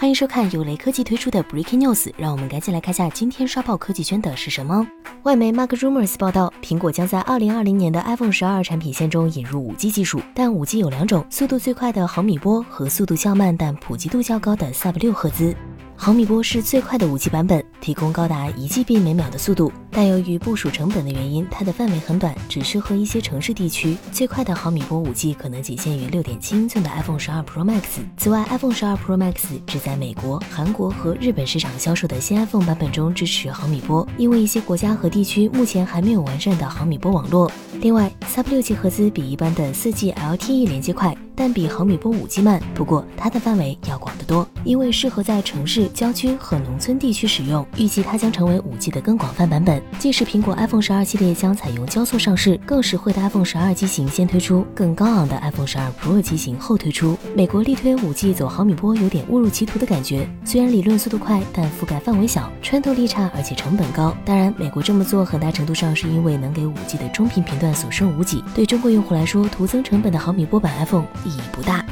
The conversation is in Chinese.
欢迎收看由雷科技推出的 Breaking News，让我们赶紧来看下今天刷爆科技圈的是什么。外媒 Mac Rumors 报道，苹果将在2020年的 iPhone 十二产品线中引入 5G 技术，但 5G 有两种，速度最快的毫米波和速度较慢但普及度较高的 Sub 6赫兹。毫米波是最快的 5G 版本，提供高达一 GB 每秒的速度。但由于部署成本的原因，它的范围很短，只适合一些城市地区。最快的毫米波 5G 可能仅限于6.7英寸的 iPhone 12 Pro Max。此外，iPhone 12 Pro Max 只在美国、韩国和日本市场销售的新 iPhone 版本中支持毫米波，因为一些国家和地区目前还没有完善的毫米波网络。另外，Sub 6G 赫兹比一般的 4G LTE 连接快。但比毫米波五 G 慢，不过它的范围要广得多，因为适合在城市、郊区和农村地区使用。预计它将成为五 G 的更广泛版本。届时，苹果 iPhone 十二系列将采用交错上市，更实惠的 iPhone 十二机型先推出，更高昂的 iPhone 十二 Pro 机型后推出。美国力推五 G 走毫米波，有点误入歧途的感觉。虽然理论速度快，但覆盖范围小，穿透力差，而且成本高。当然，美国这么做很大程度上是因为能给五 G 的中频频段所剩无几。对中国用户来说，徒增成本的毫米波版 iPhone 意义不大。